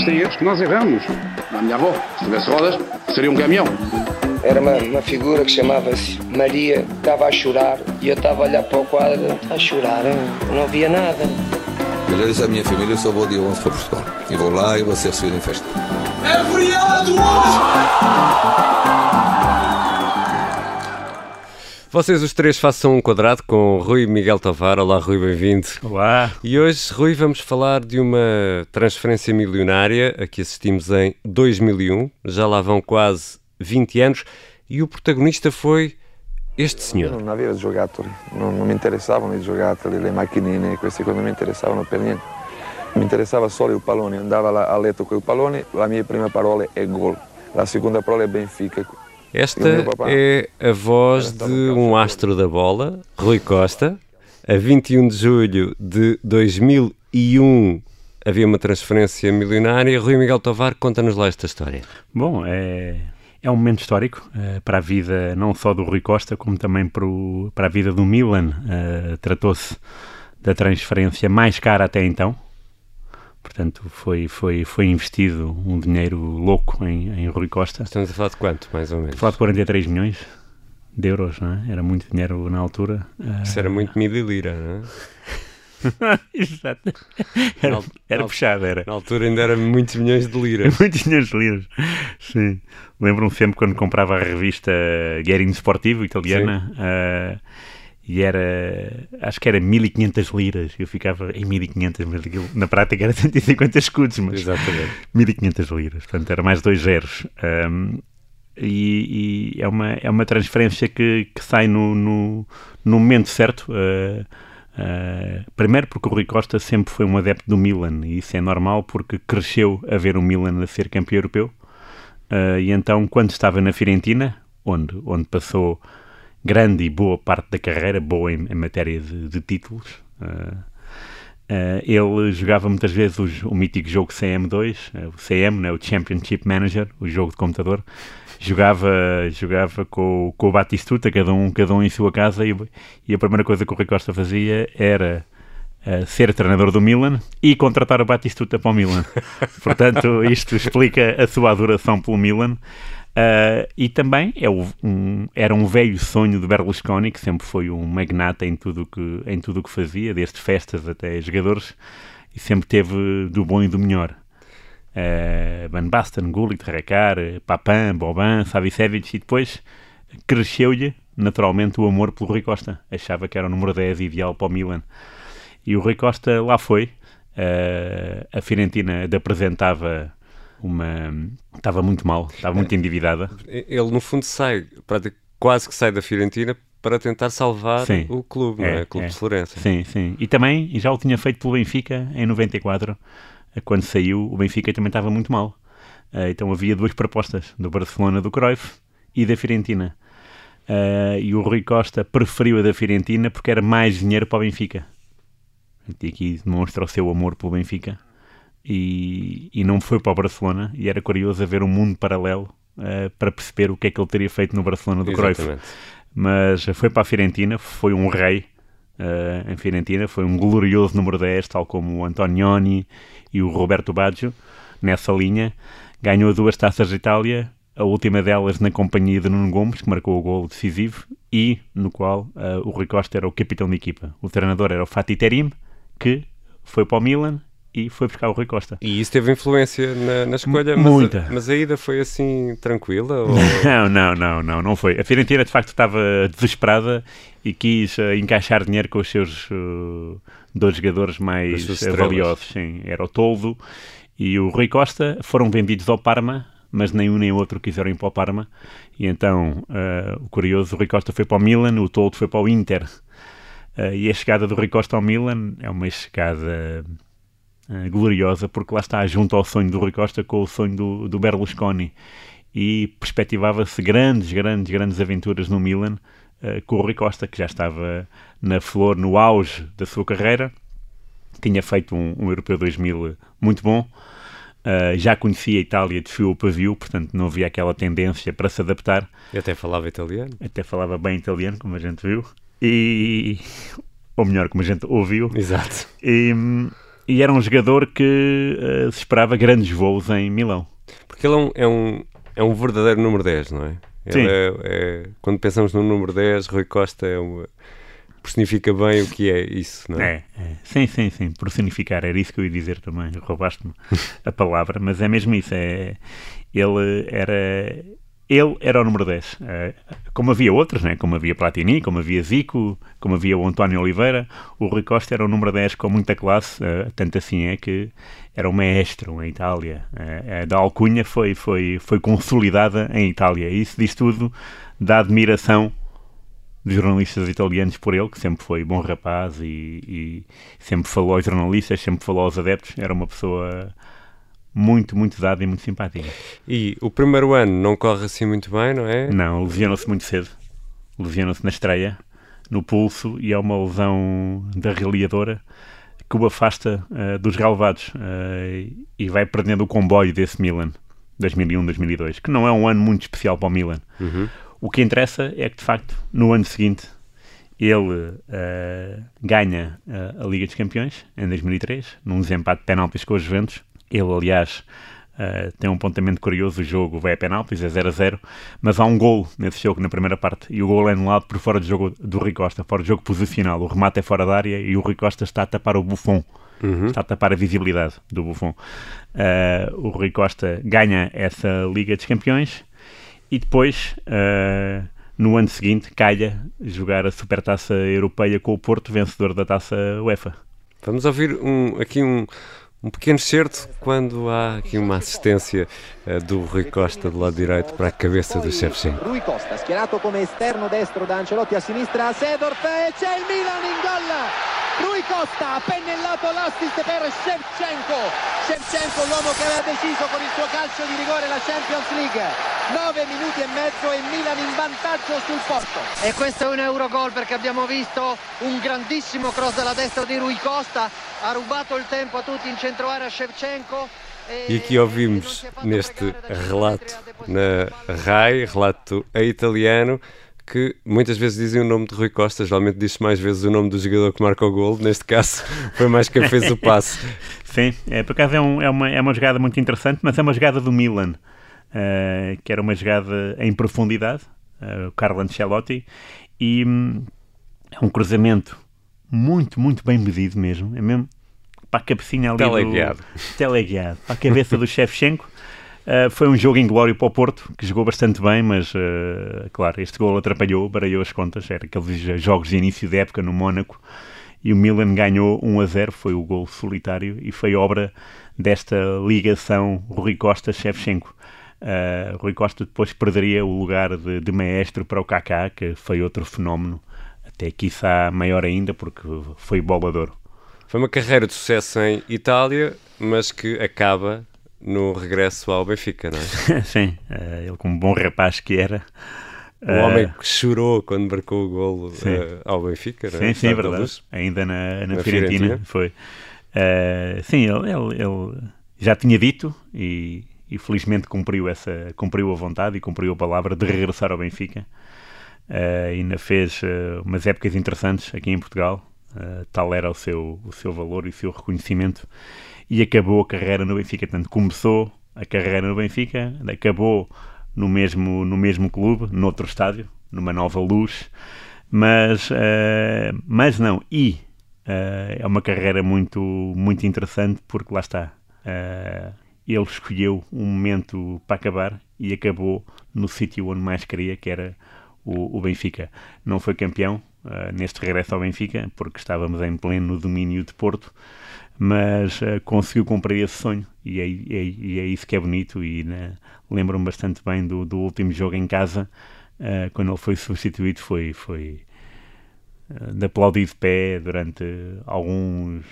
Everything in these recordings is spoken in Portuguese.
Existem erros que nós erramos. A minha avó, se tivesse rodas, seria um caminhão. Era uma, uma figura que chamava-se Maria, estava a chorar e eu estava a olhar para o quadro, a chorar, não via nada. Eu já disse à minha família, eu só vou dia 11 para Portugal. E vou lá e vou ser recebido em festa. É feriado Vocês os três façam um quadrado com Rui Miguel Tovar. Olá, Rui, bem-vindo. Olá. E hoje, Rui, vamos falar de uma transferência milionária a que assistimos em 2001. Já lá vão quase 20 anos e o protagonista foi este senhor. Non avevo giocattoli, non, non mi interessavano i giocattoli, le macchinine, queste cose non mi interessavano per niente. Mi interessava solo il pallone, andava a letto con il pallone, la mia prima parola è gol, la seconda parola è Benfica. Esta é a voz de um astro da bola, Rui Costa. A 21 de julho de 2001 havia uma transferência milionária. Rui Miguel Tovar, conta-nos lá esta história. Bom, é, é um momento histórico uh, para a vida não só do Rui Costa, como também para, o, para a vida do Milan. Uh, Tratou-se da transferência mais cara até então. Portanto, foi, foi, foi investido um dinheiro louco em, em Rui Costa. Estamos a falar de quanto, mais ou menos? A falar de 43 milhões de euros, não é? Era muito dinheiro na altura. Isso era muito mililira, não é? Exato. Era, Na- era na- puxado, era. Na altura ainda era muitos milhões de liras. Muitos milhões de liras. Sim. Lembro-me sempre quando comprava a revista Guerin Sportivo italiana. ah, e era, acho que era 1500 liras. Eu ficava em 1500, mas aquilo, na prática era 150 escudos, mas Exatamente. 1500 liras, portanto era mais dois zeros. Ahm, e, e é, uma, é uma transferência que, que sai no, no, no momento certo. ah, ah, primeiro porque o Rui Costa sempre foi um adepto do Milan e isso é normal porque cresceu a ver o Milan a ser campeão europeu. Ah, e então, quando estava na Fiorentina, onde, onde passou grande e boa parte da carreira, boa em, em matéria de, de títulos, ah, Uh, ele jogava muitas vezes os- o mítico jogo CM2, uh, o CM, né, o Championship Manager, o jogo de computador. Jogava, jogava com, o- com o Batistuta, cada um, cada um em sua casa, e, e a primeira coisa que o Rui Costa fazia era uh, ser treinador do Milan e contratar o Batistuta para o Milan. Portanto, isto explica a sua adoração pelo Milan. Uh, e também é o- um- era um velho sonho de Berlusconi, que sempre foi um magnata em tudo que, em tudo o que fazia, desde festas até jogadores, e sempre teve do bom e do melhor. Uh, Van Basten, Gullit, Rekar, Papin, Boban, Savicevic, e depois cresceu-lhe naturalmente o amor pelo Rui Costa. Achava que era o número 10 ideal para o Milan. E o Rui Costa lá foi. Uh, a Fiorentina apresentava uma. Estava muito mal, estava muito endividada. Ele, no fundo, sai, quase que sai da Fiorentina para tentar salvar Sim. o clube, não é? É, O clube é. de Florença. Sim, sim. E também já o tinha feito pelo Benfica em 94. eh, Quando saiu, o Benfica também estava muito mal. Eh, Então havia duas propostas, do Barcelona do Cruyff e da Fiorentina. Eh, E o Rui Costa preferiu a da Fiorentina porque era mais dinheiro para o Benfica. E aqui demonstra o seu amor pelo Benfica. E, e não foi para o Barcelona. E era curioso a ver um mundo paralelo eh, para perceber o que é que ele teria feito no Barcelona do Cruyff Exatamente. mas foi para a Fiorentina, foi um rei eh, em Fiorentina, foi um glorioso número 10, tal como o Antonioni e o Roberto Baggio, nessa linha. Ganhou duas taças de Itália, a última delas na companhia de Nuno Gomes, que marcou o gol decisivo, e no qual eh, o Rui Costa era o capitão da equipa. O treinador era o Fatih Terim, que foi para o Milan e foi buscar o Rui Costa. E isso teve influência na, na escolha, mas, Muita. A, mas a ida foi assim tranquila? Ou... Não, não, não, não, não foi. A Fiorentina de facto estava desesperada e quis eh, encaixar dinheiro com os seus eh, dois jogadores mais valiosos. Sim, era o Toldo e o Rui Costa. Foram vendidos ao Parma, mas nem um nem outro quiseram ir para o Parma. E então, eh, o curioso, o Rui Costa foi para o Milan, o Toldo foi para o Inter. E a chegada do Rui Costa ao Milan é uma chegada eh, gloriosa, porque lá está junto ao sonho do Rui Costa com o sonho do, do Berlusconi. E perspectivava-se grandes, grandes, grandes aventuras no Milan eh, com o Rui Costa, que já estava na flor, no auge da sua carreira. Tinha feito um, um Europeu 2000 muito bom. eh, já conhecia a Itália de fio a pavio, portanto não havia aquela tendência para se adaptar Eu até falava italiano. até falava bem italiano, como a gente viu, e ou melhor, como a gente ouviu, Exato. e, e era um jogador que uh, se esperava grandes voos em Milão. Porque ele é um, é um, é um verdadeiro número 10, não é? Sim. É, é, quando pensamos no número 10, Rui Costa é uma, personifica bem o que é isso, não é? é? é? Sim, sim, sim. Personificar, era isso que eu ia dizer também. Roubaste-me a palavra, mas é mesmo isso. É, ele era. Ele era o número 10. É, como havia outros, né? como havia Platini, como havia Zico, como havia o António Oliveira, o Rui Costa era o número 10 com muita classe, é, tanto assim é que era um maestro em Itália. A da alcunha foi, foi, foi consolidada em Itália. E isso diz tudo da admiração dos jornalistas italianos por ele, que sempre foi bom rapaz e, e, sempre falou aos jornalistas, sempre falou aos adeptos. Era uma pessoa muito, muito dada e muito simpática. E o primeiro ano não corre assim muito bem, não é? Não, lesionou-se muito cedo. Lesionou-se na estreia, no pulso, e é uma lesão da reliadora que o afasta uh, dos relevados uh, e vai perdendo o comboio desse Milan, 2001-2002, que não é um ano muito especial para o Milan. Uhum. O que interessa é que, de facto, no ano seguinte, ele uh, ganha a Liga dos Campeões, em 2003, num desempate de penaltis com os Juventus, ele, aliás, uh, tem um apontamento curioso: o jogo vai a penaltis, é 0 a 0, mas há um gol nesse jogo, na primeira parte, e o gol é anulado por fora de jogo do Rui Costa, fora de jogo posicional. O remate é fora da área e o Rui Costa está a tapar o Buffon. Uhum. Está a tapar a visibilidade do Buffon. Uh, o Rui Costa ganha essa Liga dos Campeões e depois, uh, no ano seguinte, calha jogar a Supertaça Europeia com o Porto, vencedor da taça UEFA. Vamos ouvir um, aqui um, um pequeno certo quando há aqui uma assistência uh, do Rui Costa do lado direito para a cabeça do Shevchenko. Rui Costa, schierato come esterno destro da Ancelotti a sinistra a Sedorf e c'è il Milan in gol! Rui Costa ha pennellato l'assist per Shevchenko Shevchenko l'uomo che aveva deciso con il suo calcio di rigore la Champions League 9 minuti e mezzo e Milan in vantaggio sul Porto e questo è un Eurogol perché abbiamo visto un grandissimo cross dalla destra di Rui Costa. Ha rubato il tempo a tutti in centro area Shevchenko E aqui ouvimos neste relato na RAI, relato a italiano, que muitas vezes dizem o nome de Rui Costa, geralmente diz mais vezes o nome do jogador que marca o gol, neste caso foi mais quem fez o passe. Sim, é, por acaso é, um, é, uma, é uma jogada muito interessante, mas é uma jogada do Milan, uh, que era uma jogada em profundidade, uh, o Carlo Ancelotti, e um, é um cruzamento muito, muito bem medido mesmo, é mesmo para a cabecinha ali teleguiado. do... Teleguiado. Para a cabeça do Shevchenko, Uh, foi um jogo em glória para o Porto, que jogou bastante bem, mas, uh, claro, este gol atrapalhou, baralhou as contas. Era aqueles jogos de início de época no Mónaco. E o Milan ganhou 1 a 0, foi o gol solitário e foi obra desta ligação Rui Costa-Shevchenko. Uh, Rui Costa depois perderia o lugar de, de, maestro para o Kaká, que foi outro fenómeno, até quiçá maior ainda, porque foi bolador. Foi uma carreira de sucesso em Itália, mas que acaba no regresso ao Benfica, não é? Sim, uh, ele como bom rapaz que era. O uh, homem que chorou quando marcou o golo ao Benfica, não é? Sim, sim, é verdade. Ainda na, na, na Fiorentina, Fiorentina, foi. sim, ele, ele, ele, já tinha dito e, e, felizmente cumpriu, essa, cumpriu a vontade e cumpriu a palavra de regressar ao Benfica. ainda fez umas épocas interessantes aqui em Portugal. tal era o seu, o seu valor e o seu reconhecimento e acabou a carreira no Benfica. Portanto, começou a carreira no Benfica, acabou no mesmo, no mesmo clube, noutro estádio, numa nova luz, mas, uh, mas não, e uh, é uma carreira muito, muito interessante porque lá está, uh, ele escolheu um momento para acabar e acabou no sítio onde mais queria, que era o, o Benfica. Não foi campeão neste regresso ao Benfica, porque estávamos em pleno domínio de Porto, mas uh, conseguiu cumprir esse sonho e é, é, e é, isso que é bonito e né, lembro-me bastante bem do, do, último jogo em casa uh, quando ele foi substituído foi, foi uh, de aplaudir de pé durante alguns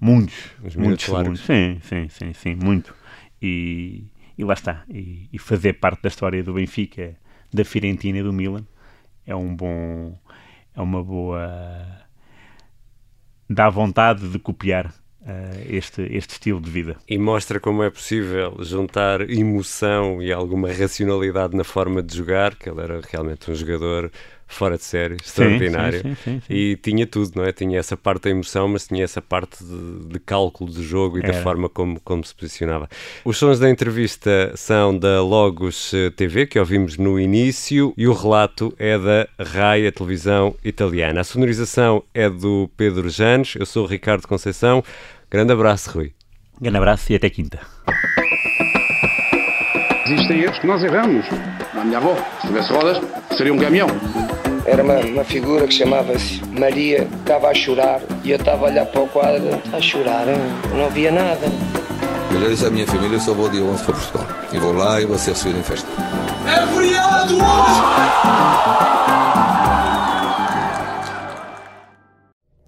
muitos, muitos segundos sim, sim, sim, sim, muito. E, e lá está. E, e, fazer parte da história do Benfica da Fiorentina e do Milan é um bom é uma boa dá vontade de copiar uh, este, este estilo de vida. E mostra como é possível juntar emoção e alguma racionalidade na forma de jogar, que ele era realmente um jogador fora de série, extraordinário. Sim, sim, sim, e tinha tudo, não é? Tinha essa parte da emoção, mas tinha essa parte de, de cálculo do jogo e Era. da forma como, como se posicionava. Os sons da entrevista são da Logos eh, TV, que ouvimos no início, e o relato é da RAI, a televisão italiana. A sonorização é do Pedro Janes, eu sou o Ricardo Conceição. Grande abraço, Rui. Grande abraço e até quinta. Existem erros que nós erramos. A minha avó, se tivesse rodas, seria um caminhão. Era uma, uma figura que chamava-se Maria, estava a chorar e eu estava a olhar para o quadro, a chorar, não havia nada. Eu já disse à minha família, eu só vou dia 11 para Portugal. E vou lá e vou ser recebido em festa. É feriado hoje!